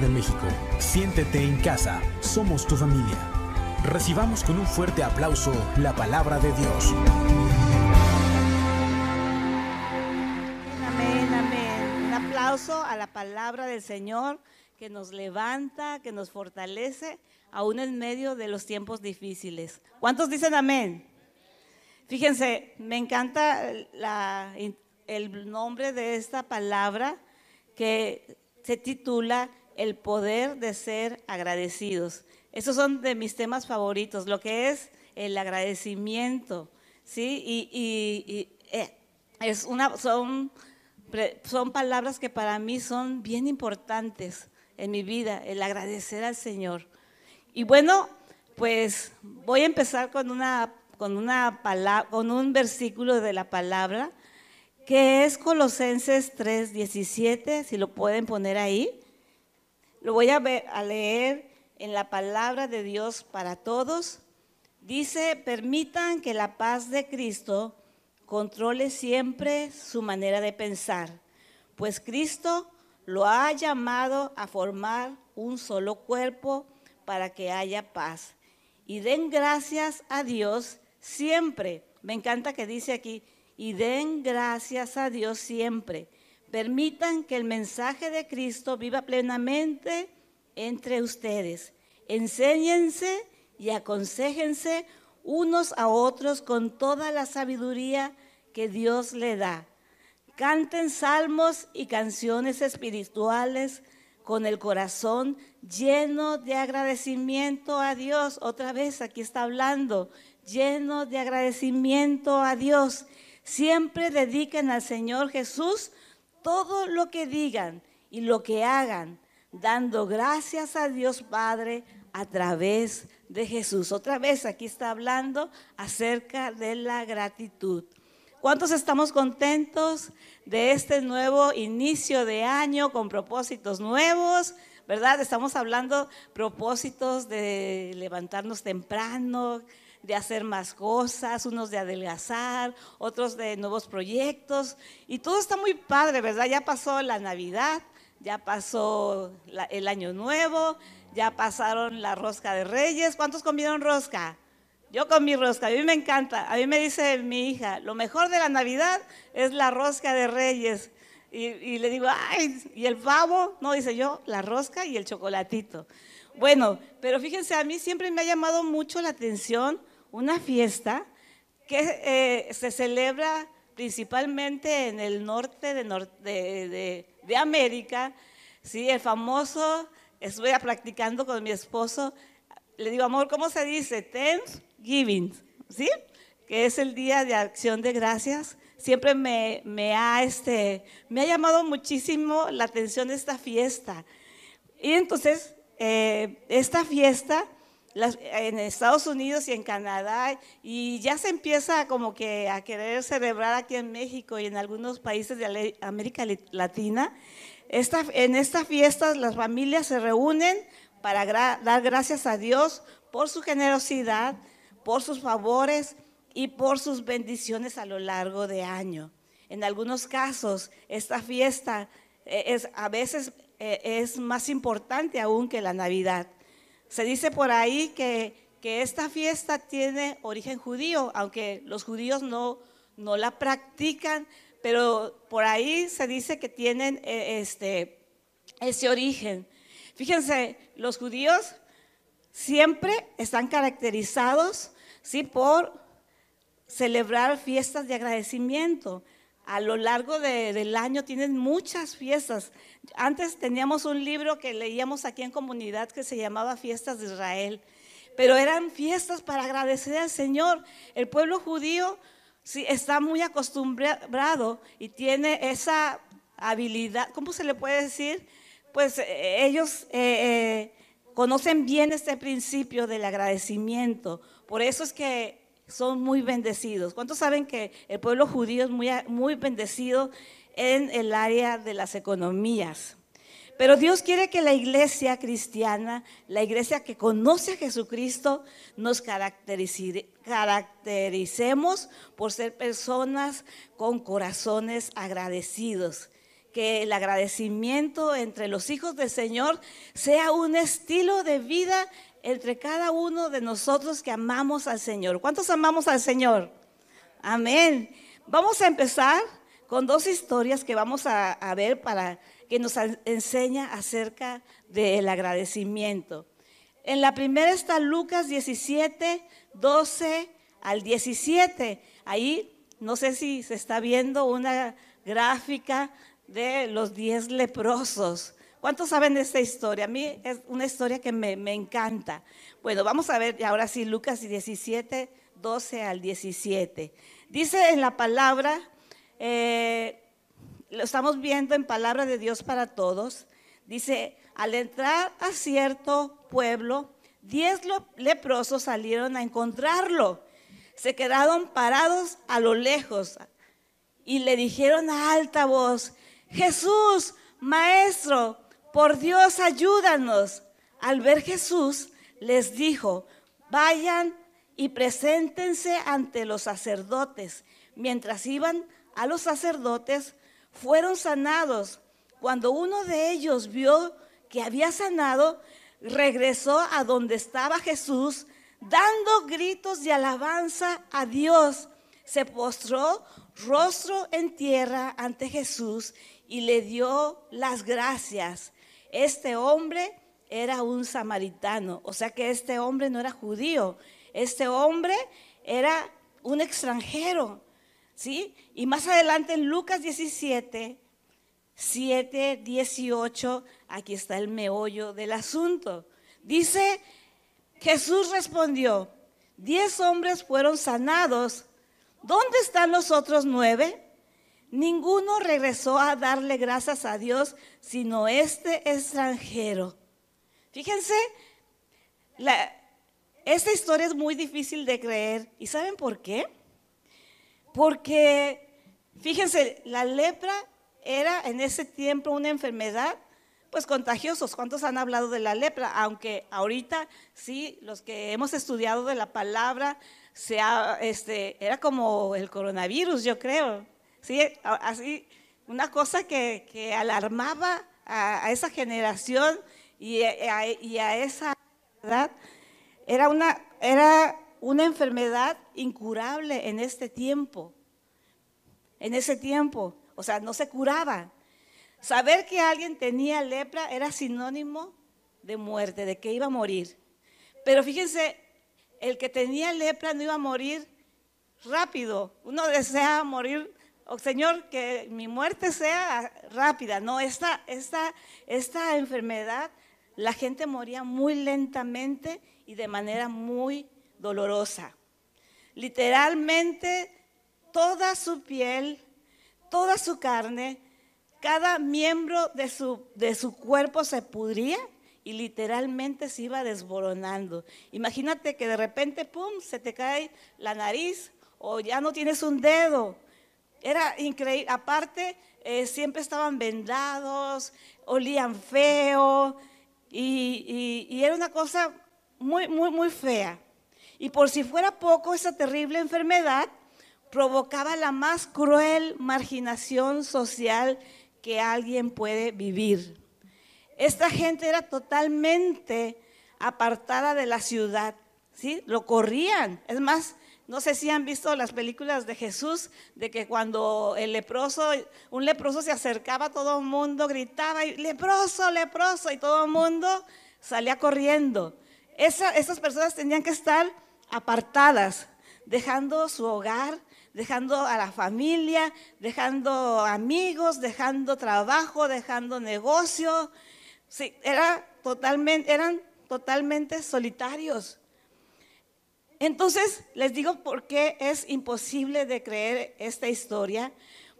De México. Siéntete en casa, somos tu familia. Recibamos con un fuerte aplauso la palabra de Dios. Amén, amén. Un aplauso a la palabra del Señor que nos levanta, que nos fortalece, aún en medio de los tiempos difíciles. ¿Cuántos dicen amén? Fíjense, me encanta el nombre de esta palabra que se titula El poder de ser agradecidos. Esos son de mis temas favoritos, lo que es el agradecimiento, ¿sí? Y, eh, es una, son, son palabras que para mí son bien importantes en mi vida, el agradecer al Señor. Y bueno, pues voy a empezar con una con una palabra, con un versículo de la palabra que es Colosenses 3:17, si lo pueden poner ahí. Lo voy a, leer en la palabra de Dios para todos. Dice, permitan que la paz de Cristo controle siempre su manera de pensar, pues Cristo lo ha llamado a formar un solo cuerpo para que haya paz. Y den gracias a Dios siempre. Me encanta que dice aquí, y den gracias a Dios siempre. Permitan que el mensaje de Cristo viva plenamente entre ustedes. Enséñense y aconsejense unos a otros con toda la sabiduría que Dios le da. Canten salmos y canciones espirituales con el corazón lleno de agradecimiento a Dios. Otra vez aquí está hablando, lleno de agradecimiento a Dios Siempre dediquen al Señor Jesús todo lo que digan y lo que hagan, dando gracias a Dios Padre a través de Jesús. Otra vez aquí está hablando acerca de la gratitud. ¿Cuántos estamos contentos de este nuevo inicio de año con propósitos nuevos? ¿Verdad? Estamos hablando propósitos de levantarnos temprano, de hacer más cosas, unos de adelgazar, otros de nuevos proyectos. Y todo está muy padre, ¿verdad? Ya pasó la Navidad, ya pasó el Año Nuevo, ya pasaron la rosca de Reyes. ¿Cuántos comieron rosca? Yo comí rosca, a mí me encanta. A mí me dice mi hija, lo mejor de la Navidad es la rosca de Reyes. Y, y, le digo, ay, ¿y el pavo? No, dice yo, la rosca y el chocolatito. Bueno, pero fíjense, a mí siempre me ha llamado mucho la atención una fiesta que eh, se celebra principalmente en el norte de, América, ¿sí? el famoso, estuve practicando con mi esposo, le digo, amor, ¿cómo se dice? Thanksgiving, ¿sí? que es el Día de Acción de Gracias. Siempre me, me, ha, este, me ha llamado muchísimo la atención esta fiesta. Y entonces, eh, esta fiesta en Estados Unidos y en Canadá y ya se empieza como que a querer celebrar aquí en México y en algunos países de América Latina. Esta, en estas fiestas las familias se reúnen para dar gracias a Dios por su generosidad, por sus favores y por sus bendiciones a lo largo de año. En algunos casos, esta fiesta eh, es, a veces eh, es más importante aún que la Navidad. Se dice por ahí que, que esta fiesta tiene origen judío, aunque los judíos no, no la practican, pero por ahí se dice que tienen eh, este, ese origen. Fíjense, los judíos siempre están caracterizados ¿sí? por celebrar fiestas de agradecimiento a lo largo del año tienen muchas fiestas. Antes teníamos un libro que leíamos aquí en comunidad que se llamaba Fiestas de Israel, pero eran fiestas para agradecer al Señor. El pueblo judío sí, está muy acostumbrado y tiene esa habilidad, ¿cómo se le puede decir? Pues eh, ellos eh, eh, conocen bien este principio del agradecimiento. Por eso es que son muy bendecidos. ¿Cuántos saben que el pueblo judío es muy, muy bendecido en el área de las economías? Pero Dios quiere que la iglesia cristiana, la iglesia que conoce a Jesucristo, nos caractericemos por ser personas con corazones agradecidos, que el agradecimiento entre los hijos del Señor sea un estilo de vida entre cada uno de nosotros que amamos al Señor. ¿Cuántos amamos al Señor? Amén. Vamos a empezar con dos historias que vamos a, ver para que nos enseña acerca del agradecimiento. En la primera está Lucas 17, 12 al 17. Ahí no sé si se está viendo una gráfica de los diez leprosos. ¿Cuántos saben de esta historia? A mí es una historia que me, encanta. Bueno, vamos a ver ahora sí Lucas 17, 12 al 17. Dice en la palabra, eh, lo estamos viendo en palabra de Dios para todos, dice, al entrar a cierto pueblo, diez leprosos salieron a encontrarlo. Se quedaron parados a lo lejos y le dijeron a alta voz, Jesús, Maestro, por Dios ayúdanos. Al ver Jesús, les dijo, vayan y preséntense ante los sacerdotes. Mientras iban a los sacerdotes, fueron sanados. Cuando uno de ellos vio que había sanado, regresó a donde estaba Jesús, dando gritos de alabanza a Dios. Se postró rostro en tierra ante Jesús y le dio las gracias. Este hombre era un samaritano, o sea que este hombre no era judío, este hombre era un extranjero, ¿sí? Y más adelante en Lucas 17, 7, 18, aquí está el meollo del asunto. Dice, Jesús respondió, diez hombres fueron sanados, ¿dónde están los otros nueve? Ninguno regresó a darle gracias a Dios, sino este extranjero. Fíjense, esta historia es muy difícil de creer. ¿Y saben por qué? Porque, fíjense, la lepra era en ese tiempo una enfermedad, pues contagiosos. ¿Cuántos han hablado de la lepra? Aunque ahorita sí, los que hemos estudiado de la palabra, este, era como el coronavirus, yo creo. ¿Sí? Así, una cosa que, alarmaba a, esa generación y a, esa edad, era una, era una enfermedad incurable en este tiempo, en ese tiempo, o sea, no se curaba. Saber que alguien tenía lepra era sinónimo de muerte, de que iba a morir. Pero fíjense, el que tenía lepra no iba a morir rápido. Uno desea morir oh, Señor, que mi muerte sea rápida. No, esta, esta, esta enfermedad, la gente moría muy lentamente y de manera muy dolorosa. Literalmente, toda su piel, toda su carne, cada miembro de su, de su cuerpo se pudría y literalmente se iba desboronando. Imagínate que de repente, ¡pum!, se te cae la nariz o ya no tienes un dedo era increíble. Aparte, eh, siempre estaban vendados, olían feo y, y, era una cosa muy, muy, muy fea. Y por si fuera poco, esa terrible enfermedad provocaba la más cruel marginación social que alguien puede vivir. Esta gente era totalmente apartada de la ciudad, ¿sí? Lo corrían. Es más, no sé si han visto las películas de Jesús, de que cuando el leproso, un leproso se acercaba, a todo el mundo gritaba, leproso, leproso, y todo el mundo salía corriendo. esas personas tenían que estar apartadas, dejando su hogar, dejando a la familia, dejando amigos, dejando trabajo, dejando negocio. Era totalmente, eran totalmente solitarios. Entonces, les digo por qué es imposible de creer esta historia,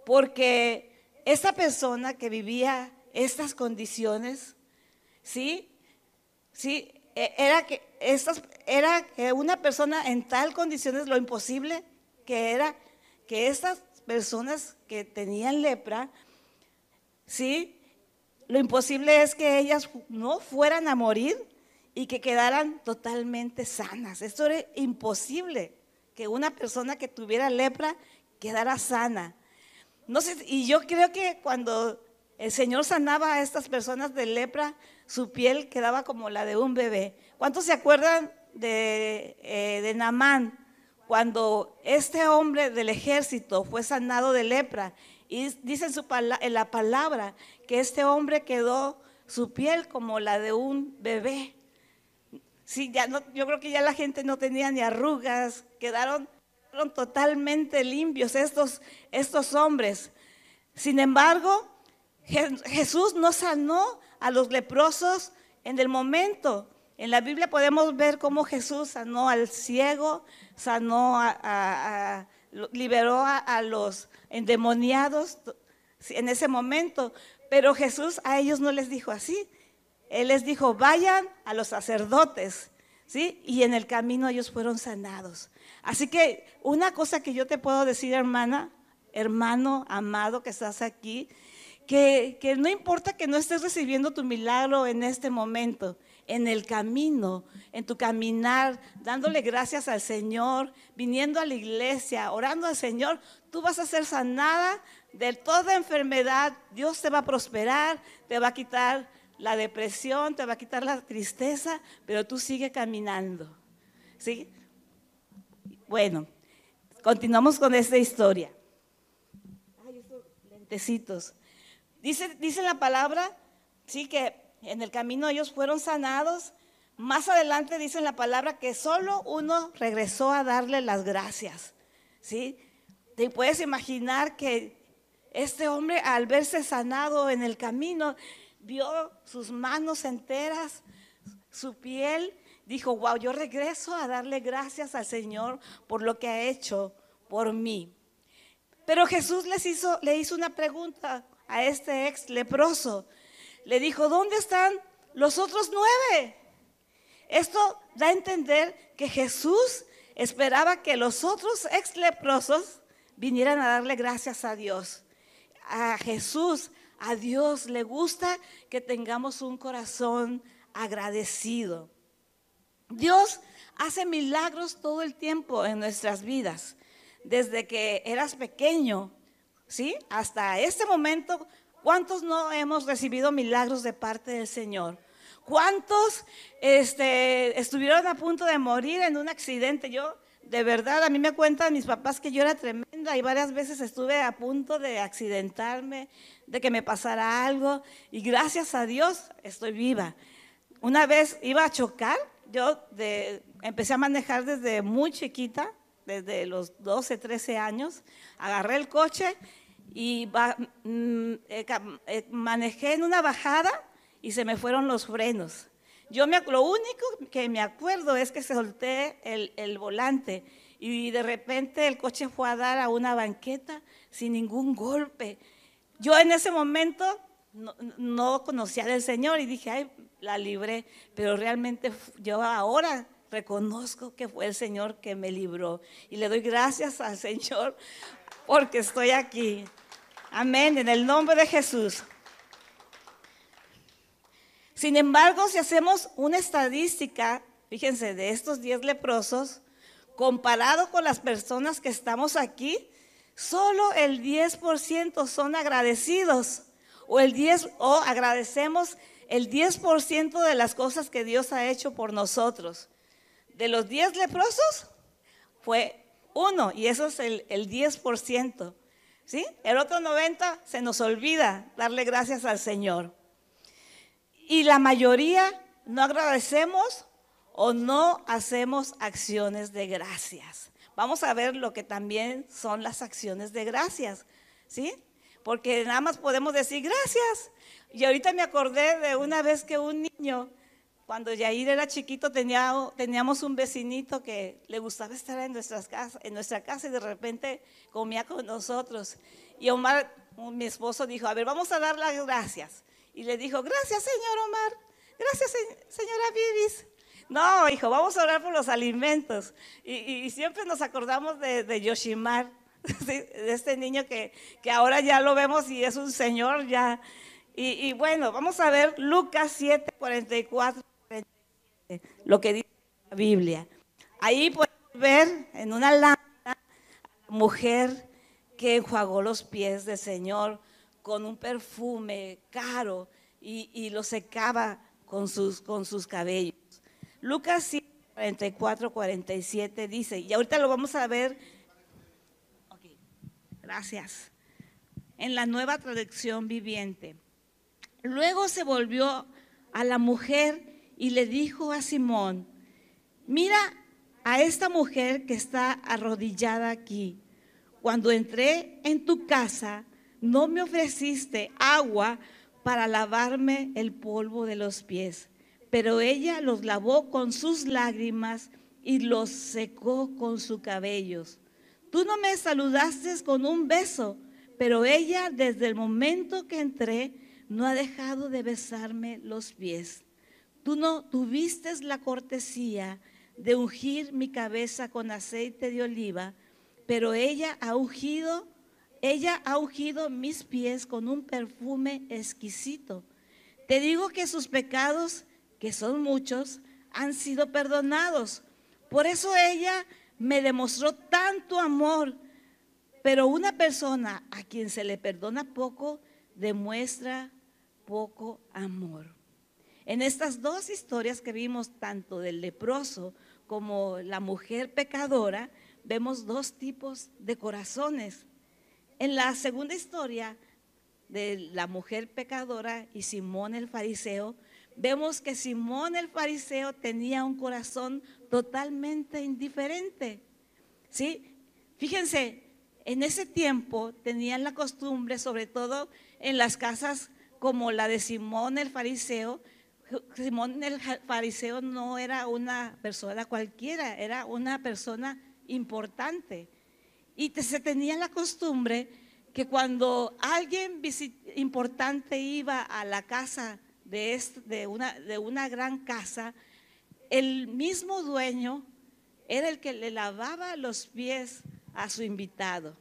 porque esta persona que vivía estas condiciones, ¿sí? Sí, e, era que, estas, era una persona en tal condiciones, lo imposible que era que estas personas que tenían lepra, ¿sí? Lo imposible es que ellas no fueran a morir y que quedaran totalmente sanas. Esto era imposible, que una persona que tuviera lepra quedara sana. No sé, y yo creo que cuando el Señor sanaba a estas personas de lepra, su piel quedaba como la de un bebé. ¿Cuántos se acuerdan de, eh, Namán? Cuando este hombre del ejército fue sanado de lepra, y dice en la palabra que este hombre quedó su piel como la de un bebé. Sí, ya yo creo que ya la gente no tenía ni arrugas, quedaron, quedaron totalmente limpios estos, estos hombres. Sin embargo, Jesús no sanó a los leprosos en el momento. En la Biblia podemos ver cómo Jesús sanó al ciego, sanó a, liberó a, los endemoniados en ese momento. Pero Jesús a ellos no les dijo así. Él les dijo, vayan a los sacerdotes, ¿sí? Y en el camino ellos fueron sanados. Así que una cosa que yo te puedo decir, hermana, hermano amado que estás aquí, que, no importa que no estés recibiendo tu milagro en este momento, en el camino, en tu caminar, dándole gracias al Señor, viniendo a la iglesia, orando al Señor, tú vas a ser sanada de toda enfermedad. Dios te va a prosperar, te va a quitar la depresión, te va a quitar la tristeza, pero tú sigue caminando. ¿Sí? Bueno, continuamos con esta historia. Ay, estos lentecitos. Dice, la palabra, sí, que en el camino ellos fueron sanados. Más adelante dice la palabra que solo uno regresó a darle las gracias. ¿Sí? Te puedes imaginar que este hombre al verse sanado en el camino, vio sus manos enteras, su piel, dijo, wow, yo regreso a darle gracias al Señor por lo que ha hecho por mí. Pero Jesús les hizo, le hizo una pregunta, a este ex leproso. Le dijo, ¿dónde están los otros nueve? Esto da a entender que Jesús esperaba que los otros ex leprosos vinieran a darle gracias a Dios. A Jesús, a Dios le gusta que tengamos un corazón agradecido. Dios hace milagros todo el tiempo en nuestras vidas. Desde que eras pequeño, ¿sí? Hasta este momento, ¿cuántos no hemos recibido milagros de parte del Señor? ¿Cuántos este, estuvieron a punto de morir en un accidente? Yo, de verdad, a mí me cuentan mis papás que yo era tremenda y varias veces estuve a punto de accidentarme, de que me pasara algo y gracias a Dios estoy viva. Una vez iba a chocar, yo empecé a manejar desde muy chiquita, desde los 12, 13 años, agarré el coche y mm, eh, eh, manejé en una bajada y se me fueron los frenos. Yo me, lo único que me acuerdo es que solté el, el, volante y de repente el coche fue a dar a una banqueta sin ningún golpe. Yo en ese momento no, no conocía del Señor y dije, ay, la libré, pero realmente yo ahora reconozco que fue el Señor que me libró y le doy gracias al Señor porque estoy aquí. Amén, en el nombre de Jesús. Sin embargo, si hacemos una estadística, fíjense, de estos 10 leprosos, comparado con las personas que estamos aquí, solo el 10% son agradecidos o el 10 o agradecemos el 10% de las cosas que Dios ha hecho por nosotros. De los 10 leprosos fue uno y eso es el, el 10%. ¿Sí? El otro 90 se nos olvida darle gracias al Señor. Y la mayoría no agradecemos o no hacemos acciones de gracias. Vamos a ver lo que también son las acciones de gracias, ¿sí? Porque nada más podemos decir gracias. Y ahorita me acordé de una vez que un niño cuando Yair era chiquito teníamos un vecinito que le gustaba estar en, nuestras casas, en nuestra casa y de repente comía con nosotros. Y Omar, mi esposo, dijo, a ver, vamos a dar las gracias. Y le dijo, gracias señor Omar, gracias señora Vivis. No, hijo, vamos a orar por los alimentos. Y, siempre nos acordamos de, Yoshimar, de este niño que, ahora ya lo vemos y es un señor ya. Y, bueno, vamos a ver Lucas 7, 44 lo que dice la Biblia. Ahí podemos ver en una lámpara a la mujer que enjuagó los pies del Señor con un perfume caro y, lo secaba con sus cabellos. Lucas 44, 47 dice, y ahorita lo vamos a ver. gracias. En la nueva traducción viviente. Luego se volvió a la mujer y le dijo a Simón, mira a esta mujer que está arrodillada aquí. Cuando entré en tu casa, no me ofreciste agua para lavarme el polvo de los pies, pero ella los lavó con sus lágrimas y los secó con sus cabellos. Tú no me saludaste con un beso, pero ella desde el momento que entré no ha dejado de besarme los pies. Tú no tuviste la cortesía de ungir mi cabeza con aceite de oliva, pero ella ha ungido ella ha ungido mis pies con un perfume exquisito. Te digo que sus pecados, que son muchos, han sido perdonados. Por eso ella me demostró tanto amor. Pero una persona a quien se le perdona poco, demuestra poco amor. En estas dos historias que vimos, tanto del leproso como la mujer pecadora, vemos dos tipos de corazones. En la segunda historia de la mujer pecadora y Simón el fariseo, vemos que Simón el fariseo tenía un corazón totalmente indiferente. ¿Sí? Fíjense, en ese tiempo tenían la costumbre, sobre todo en las casas como la de Simón el fariseo, Simón el fariseo no era una persona cualquiera, era una persona importante. Y se tenía la costumbre que cuando alguien importante iba a la casa de, de, una, de una gran casa, el mismo dueño era el que le lavaba los pies a su invitado.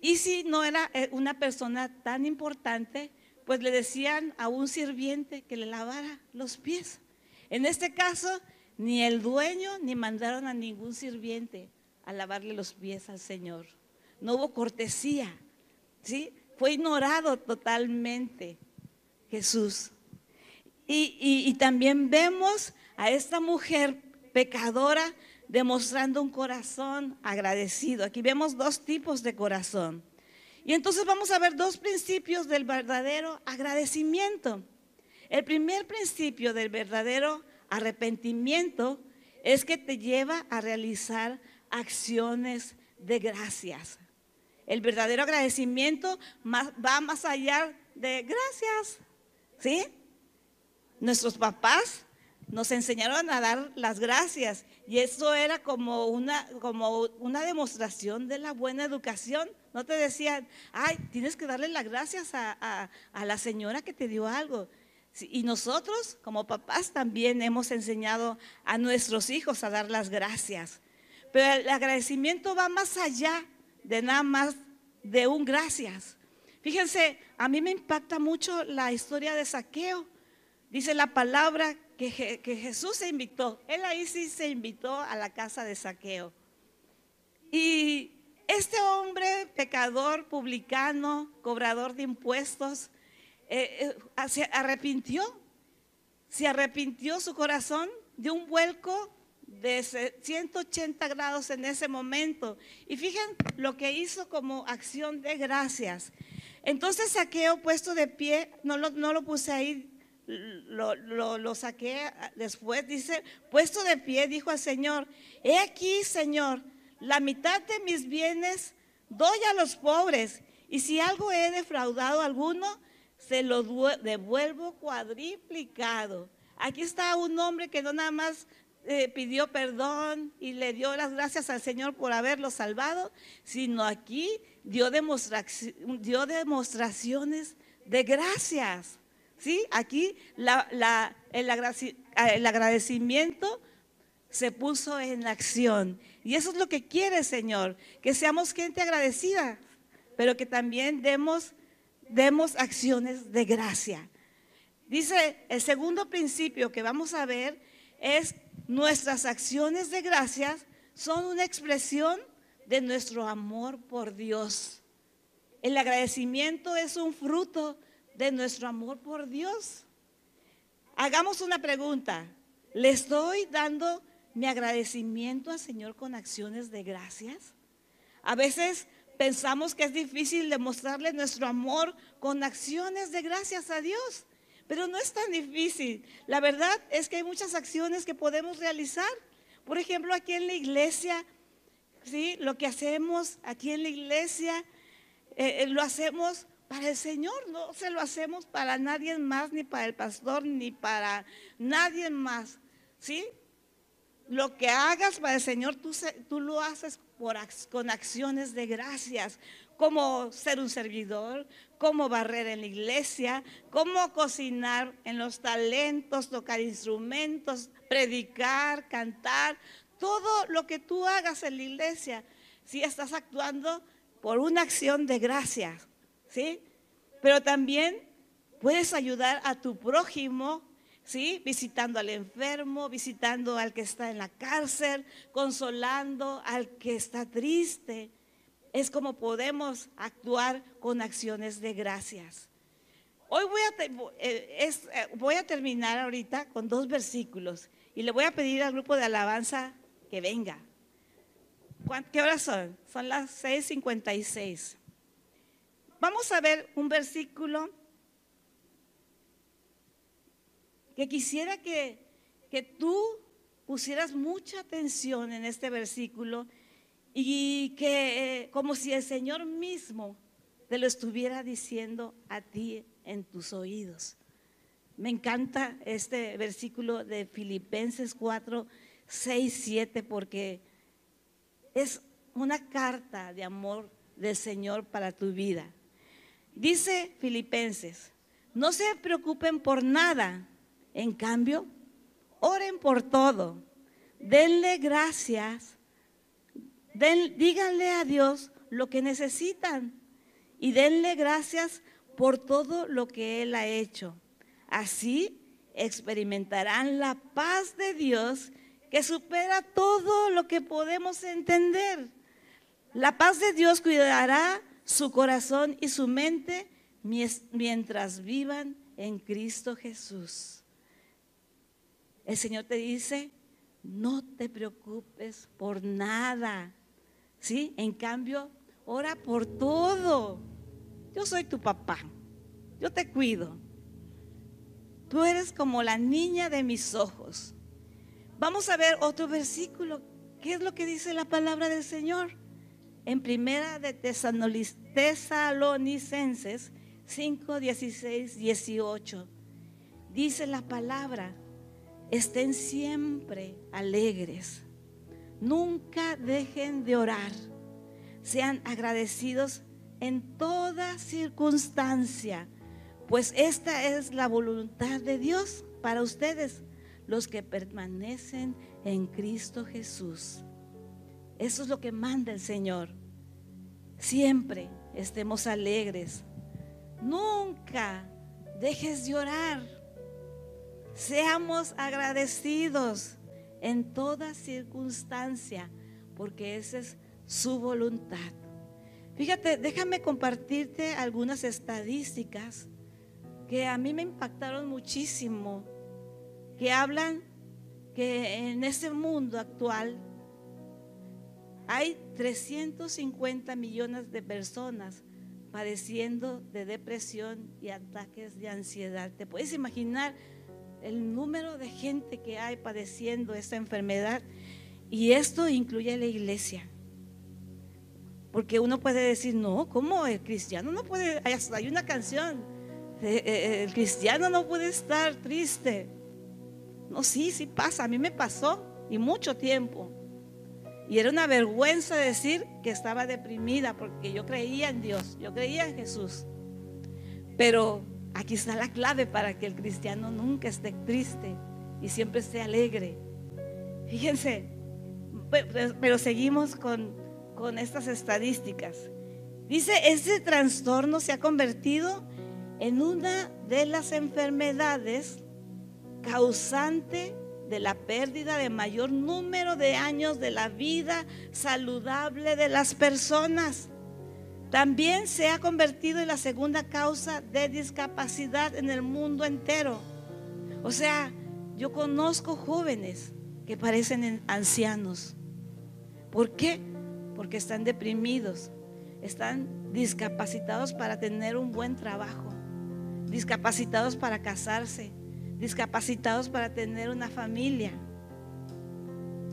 Y si no era eh, una persona tan importante, pues le decían a un sirviente que le lavara los pies. En este caso, ni el dueño ni mandaron a ningún sirviente a lavarle los pies al Señor. No hubo cortesía, ¿sí? Fue ignorado totalmente Jesús. Y, también vemos a esta mujer pecadora demostrando un corazón agradecido. Aquí vemos dos tipos de corazón. Y entonces vamos a ver dos principios del verdadero agradecimiento. El primer principio del verdadero arrepentimiento es que te lleva a realizar acciones de gracias. El verdadero agradecimiento va más allá de gracias. ¿Sí? Nuestros papás nos enseñaron a dar las gracias y eso era como una, como una demostración de la buena educación. No te decían, ay, tienes que darle las gracias a, a la señora que te dio algo. Y nosotros como papás también hemos enseñado a nuestros hijos a dar las gracias. Pero el agradecimiento va más allá de nada más de un gracias. Fíjense, a mí me impacta mucho la historia de Saqueo. Dice la palabra que, Jesús se invitó. Él ahí sí se invitó a la casa de Saqueo. Y este hombre, pecador, publicano, cobrador de impuestos, eh, eh, se arrepintió. Se arrepintió su corazón de un vuelco de 180 grados en ese momento. Y fíjense lo que hizo como acción de gracias. Entonces saqueo puesto de pie, no lo, no lo puse ahí, lo, lo, saqué después, dice, puesto de pie, dijo al Señor, he aquí, Señor, la mitad de mis bienes doy a los pobres, y si algo he defraudado a alguno, se lo devuelvo cuadriplicado. Aquí está un hombre que no nada más eh, pidió perdón y le dio las gracias al Señor por haberlo salvado, sino aquí dio, dio demostraciones de gracias. ¿sí? Aquí la, el, el agradecimiento se puso en acción. Y eso es lo que quiere Señor, que seamos gente agradecida, pero que también demos, demos acciones de gracia. Dice el segundo principio que vamos a ver es Nuestras acciones de gracias son una expresión de nuestro amor por Dios. el agradecimiento es un fruto de nuestro amor por Dios. Hagamos una pregunta. ¿Le estoy dando mi agradecimiento al Señor con acciones de gracias? A veces pensamos que es difícil demostrarle nuestro amor con acciones de gracias a Dios, pero no es tan difícil. La verdad es que hay muchas acciones que podemos realizar. Por ejemplo, aquí en la iglesia, ¿sí? lo que hacemos aquí en la iglesia, eh, eh, lo hacemos para el Señor, no se lo hacemos para nadie más, ni para el pastor, ni para nadie más. ¿Sí? Lo que hagas para el Señor, tú, tú lo haces con acciones de gracias, como ser un servidor, como barrer en la iglesia, como cocinar en los talentos, tocar instrumentos, predicar, cantar, todo lo que tú hagas en la iglesia, si estás actuando por una acción de gracias, ¿sí? Pero también puedes ayudar a tu prójimo, ¿sí? Visitando al enfermo, visitando al que está en la cárcel, consolando al que está triste. Es como podemos actuar con acciones de gracias. Hoy voy a, eh, eh, voy a terminar ahorita con dos versículos y le voy a pedir al grupo de alabanza que venga. ¿Qué horas son? Son las 6.56. Vamos a ver un versículo que quisiera que, que tú pusieras mucha atención en este versículo y que eh, como si el Señor mismo te lo estuviera diciendo a ti en tus oídos. Me encanta este versículo de Filipenses 4, 6, 7 porque es una carta de amor del Señor para tu vida. Dice Filipenses, no se preocupen por nada, en cambio, oren por todo, denle gracias, díganle a Dios lo que necesitan y denle gracias por todo lo que Él ha hecho. Así experimentarán la paz de Dios que supera todo lo que podemos entender. La paz de Dios cuidará su corazón y su mente mientras vivan en Cristo Jesús. El Señor te dice, no te preocupes por nada. ¿Sí? En cambio, ora por todo. Yo soy tu papá. Yo te cuido. Tú eres como la niña de mis ojos. Vamos a ver otro versículo. ¿Qué es lo que dice la palabra del Señor? En primera de Tesalonicenses 5, 16, 18. Dice la palabra, estén siempre alegres. Nunca dejen de orar. Sean agradecidos en toda circunstancia, pues esta es la voluntad de Dios para ustedes los que permanecen en Cristo Jesús. Eso es lo que manda el Señor. Siempre estemos alegres. Nunca dejes de orar. Seamos agradecidos en toda circunstancia, porque esa es su voluntad. Fíjate, déjame compartirte algunas estadísticas que a mí me impactaron muchísimo que hablan que en ese mundo actual hay 350 millones de personas padeciendo de depresión y ataques de ansiedad. ¿Te puedes imaginar el número de gente que hay padeciendo esta enfermedad? Y esto incluye a la iglesia. Porque uno puede decir, no, ¿cómo el cristiano no puede? Hay una canción, eh, eh, el cristiano no puede estar triste. No, sí, sí pasa, a mí me pasó y mucho tiempo. Y era una vergüenza decir que estaba deprimida porque yo creía en Dios, yo creía en Jesús. Pero aquí está la clave para que el cristiano nunca esté triste y siempre esté alegre. Fíjense, pero seguimos con, con estas estadísticas. Dice, este trastorno se ha convertido en una de las enfermedades causante de la pérdida de mayor número de años de la vida saludable de las personas. También se ha convertido en la segunda causa de discapacidad en el mundo entero. O sea, yo conozco jóvenes que parecen ancianos. ¿Por qué? Porque están deprimidos, están discapacitados para tener un buen trabajo, discapacitados para casarse, discapacitados para tener una familia.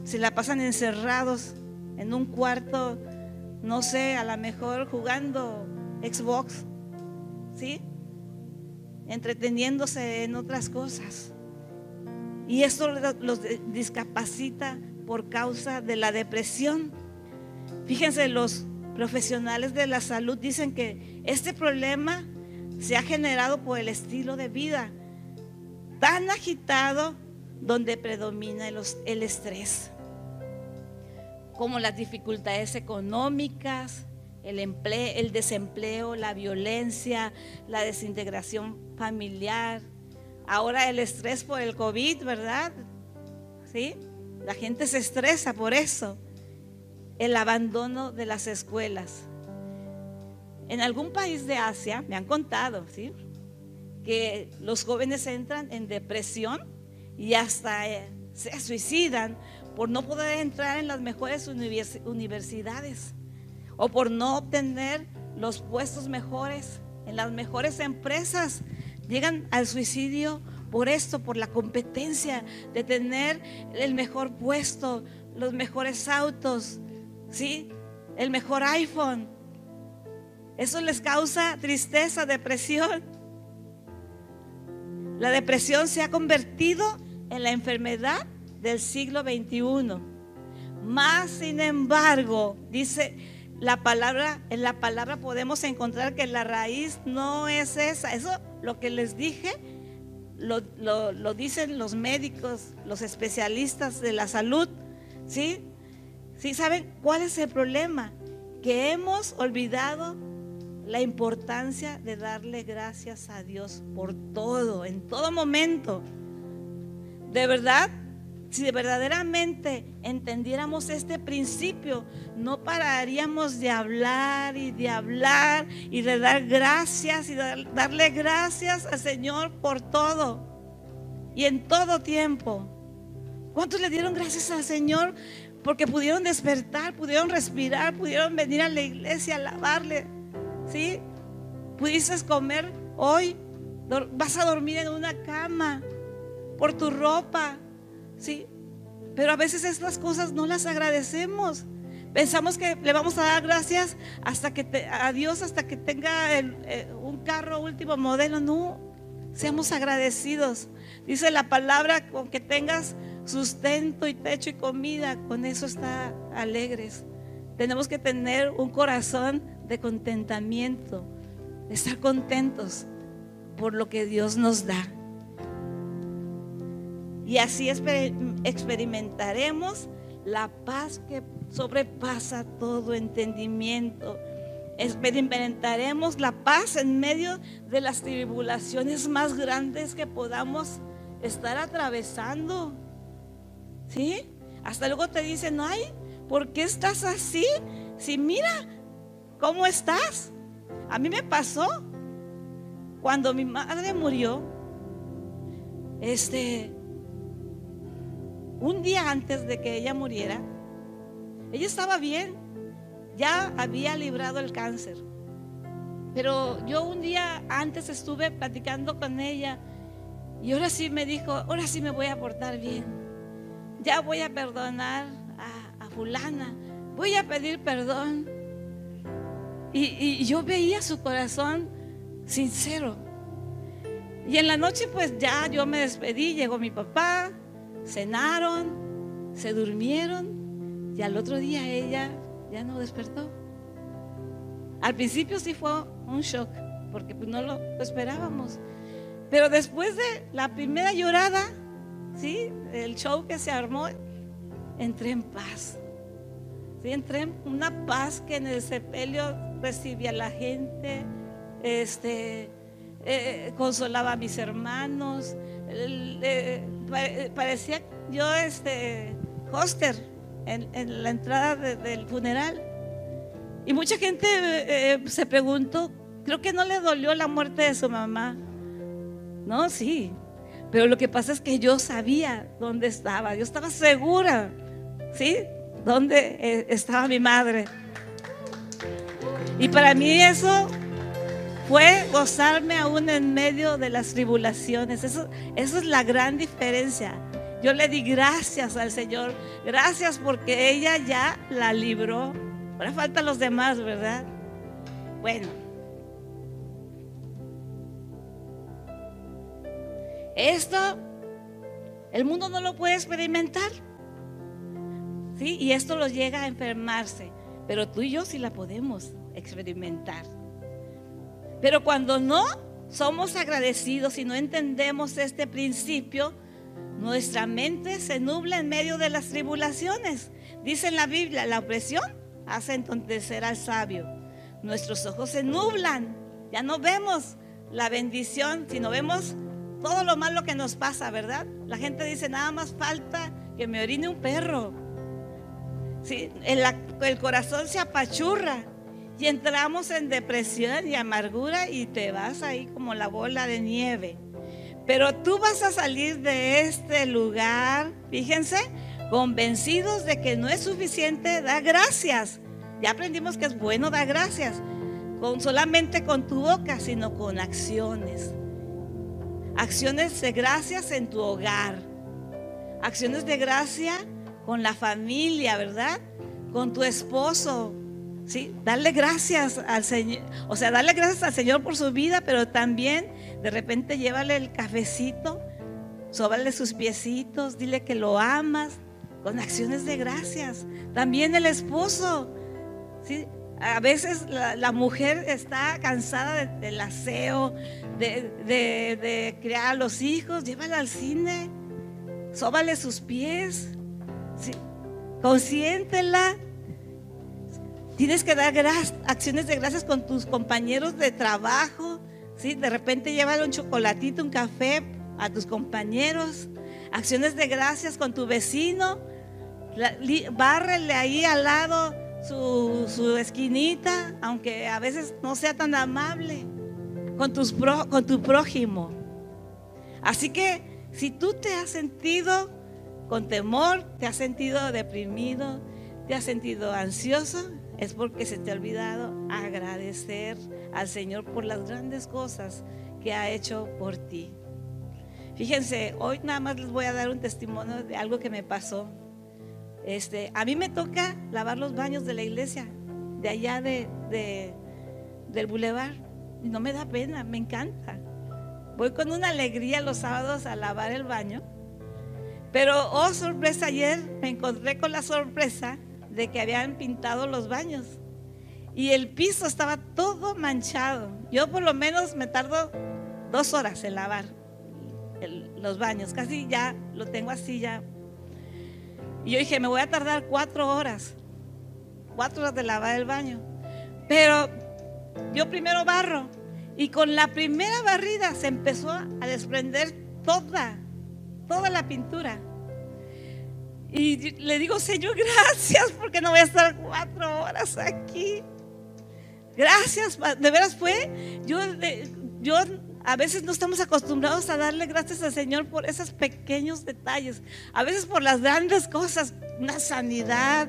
Se la pasan encerrados en un cuarto, no sé, a lo mejor jugando Xbox, ¿sí? Entreteniéndose en otras cosas. Y esto los discapacita por causa de la depresión. Fíjense, los profesionales de la salud dicen que este problema se ha generado por el estilo de vida tan agitado donde predomina el, estrés, como las dificultades económicas, el, el desempleo, la violencia, la desintegración familiar, ahora el estrés por el COVID, ¿verdad? ¿Sí? La gente se estresa por eso. El abandono de las escuelas. En algún país de Asia, me han contado, ¿sí? Que los jóvenes entran en depresión y hasta eh, se suicidan por no poder entrar en las mejores universidades o por no obtener los puestos mejores en las mejores empresas. Llegan al suicidio por esto, por la competencia de tener el mejor puesto, los mejores autos, ¿sí? El mejor iPhone. Eso les causa tristeza, depresión. La depresión se ha convertido en la enfermedad del siglo XXI. Más sin embargo, dice la palabra, en la palabra podemos encontrar que la raíz no es esa. Eso lo que les dije, lo, lo dicen los médicos, los especialistas de la salud. ¿Sí? ¿Sí saben cuál es el problema? Que hemos olvidado la importancia de darle gracias a Dios por todo, en todo momento. De verdad, si verdaderamente entendiéramos este principio, no pararíamos de hablar y de hablar y de dar gracias y darle gracias al Señor por todo y en todo tiempo. ¿Cuántos le dieron gracias al Señor? Porque pudieron despertar, pudieron respirar, pudieron venir a la iglesia a alabarle. ¿Sí? Comer hoy, vas a dormir en una cama por tu ropa, ¿sí? Pero a veces estas cosas no las agradecemos. Pensamos que le vamos a dar gracias hasta que a Dios hasta que tenga eh, un carro último modelo. No, seamos agradecidos. Dice la palabra con que tengas sustento y techo y comida, con eso está alegres. Tenemos que tener un corazón de contentamiento, de estar contentos por lo que Dios nos da. Y así experimentaremos la paz que sobrepasa todo entendimiento. Experimentaremos la paz en medio de las tribulaciones más grandes que podamos estar atravesando. ¿Sí? Hasta luego te dicen, ay, ¿por qué estás así? Si mira, ¿Cómo estás? A mí me pasó cuando mi madre murió. Este, un día antes de que ella muriera, ella estaba bien, ya había librado el cáncer. Pero yo un día antes estuve platicando con ella y ahora sí me dijo, ahora sí me voy a portar bien. Ya voy a perdonar voy a pedir perdón. Y, yo veía su corazón sincero. Y en la noche pues ya yo me despedí, llegó mi papá, cenaron, se durmieron y al otro día ella ya no despertó. Al principio sí fue un shock porque pues no lo esperábamos. Pero después de la primera llorada, ¿sí? El show que se armó, entré en paz. ¿Sí? Entré en una paz que en el sepelio recibía a la gente, este, eh, consolaba a mis hermanos, parecía yo este hoster en, la entrada del funeral. Y mucha gente eh, se preguntó, creo que no le dolió la muerte de su mamá. No, sí. Pero lo que pasa es que yo sabía dónde estaba. Yo estaba segura, ¿sí? Dónde eh, estaba mi madre. Y para mí eso fue gozarme aún en medio de las tribulaciones. Eso, eso es la gran diferencia. Yo le di gracias al Señor. Gracias porque ella ya la libró. Ahora faltan los demás, ¿verdad? Bueno. Esto, el mundo no lo puede experimentar. ¿Sí? Y esto lo llega a enfermarse. Pero tú y yo sí la podemos experimentar. Pero cuando no somos agradecidos y no entendemos este principio, nuestra mente se nubla en medio de las tribulaciones. Dice en la Biblia, la opresión hace entonces al sabio. Nuestros ojos se nublan, ya no vemos la bendición, sino vemos todo lo malo que nos pasa, ¿verdad? La gente dice, nada más falta que me orine un perro. El, corazón se apachurra y entramos en depresión y amargura y te vas ahí como la bola de nieve. Pero tú vas a salir de este lugar, fíjense, convencidos de que no es suficiente dar gracias. Ya aprendimos que es bueno dar gracias, con, solamente con tu boca, sino con acciones. Acciones de gracias en tu hogar. Acciones de gracia con la familia, ¿verdad? Con tu esposo, ¿sí? Darle gracias al Señor, o sea, darle gracias al Señor por su vida, pero también de repente llévale el cafecito, sóbale sus piecitos, dile que lo amas, con acciones de gracias. También el esposo, ¿sí? A veces la, mujer está cansada del aseo, de, de, criar a los hijos, llévala al cine, sóbale sus pies, ¿sí? Tienes que dar acciones de gracias con tus compañeros de trabajo. ¿sí? De repente llévale un chocolatito, un café a tus compañeros. Acciones de gracias con tu vecino. bárrele ahí al lado su, su, esquinita, aunque a veces no sea tan amable, con, tus con tu prójimo. Así que si tú te has sentido con temor, te has sentido deprimido, te has sentido ansioso, es porque se te ha olvidado agradecer al Señor por las grandes cosas que ha hecho por ti. Fíjense, hoy nada más les voy a dar un testimonio de algo que me pasó. Este, a mí me toca lavar los baños de la iglesia, de allá de, del bulevar. No me da pena, me encanta. Voy con una alegría los sábados a lavar el baño. Pero, oh sorpresa, ayer me encontré con la sorpresa de que habían pintado los baños. Y el piso estaba todo manchado. Yo por lo menos me tardo dos horas en lavar los baños. Casi ya lo tengo así ya. Y yo dije, me voy a tardar cuatro horas. Cuatro horas de lavar el baño. Pero yo primero barro. Y con la primera barrida se empezó a desprender toda, toda la pintura. Y le digo, Señor, gracias porque no voy a estar cuatro horas aquí. Gracias, de veras fue. Yo, yo a veces no estamos acostumbrados a darle gracias al Señor por esos pequeños detalles. A veces por las grandes cosas, una sanidad,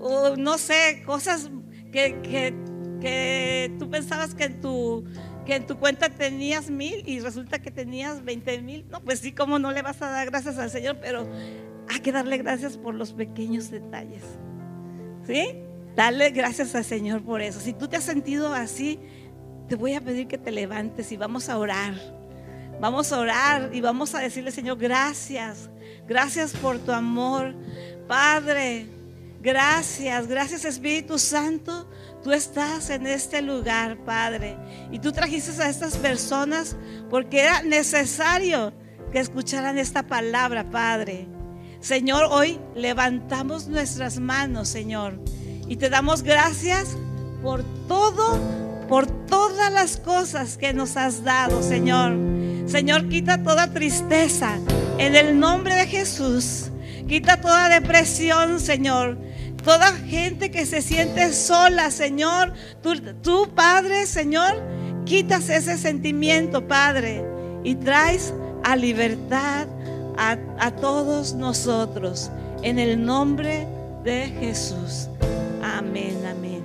o no sé, cosas que, que, que tú pensabas que en tu que en tu cuenta tenías mil y resulta que tenías veinte mil. No, pues sí, como no le vas a dar gracias al Señor, pero hay que darle gracias por los pequeños detalles. ¿Sí? Dale gracias al Señor por eso. Si tú te has sentido así, te voy a pedir que te levantes y vamos a orar. Vamos a orar y vamos a decirle, Señor, gracias. Gracias por tu amor. Padre, gracias. Gracias Espíritu Santo. Tú estás en este lugar, Padre. Y tú trajiste a estas personas porque era necesario que escucharan esta palabra, Padre. Señor, hoy levantamos nuestras manos, Señor, y te damos gracias por todo, por todas las cosas que nos has dado, Señor. Señor, quita toda tristeza en el nombre de Jesús. Quita toda depresión, Señor. Toda gente que se siente sola, Señor, tú, Padre, Señor, quitas ese sentimiento, Padre, y traes a libertad a, a todos nosotros. En el nombre de Jesús. Amén, amén.